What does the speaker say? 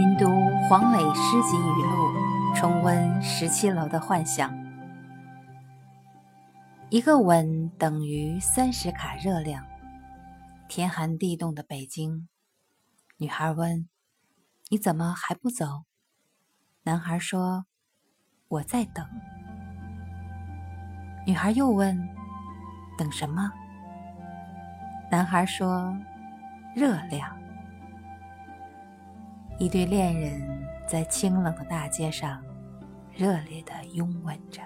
品读黄磊诗集语录，重温十七楼的幻想。一个吻等于三十卡热量。天寒地冻的北京，女孩问：“你怎么还不走？”男孩说：“我在等。”女孩又问：“等什么？”男孩说：“热量。”一对恋人在清冷的大街上热烈地拥吻着。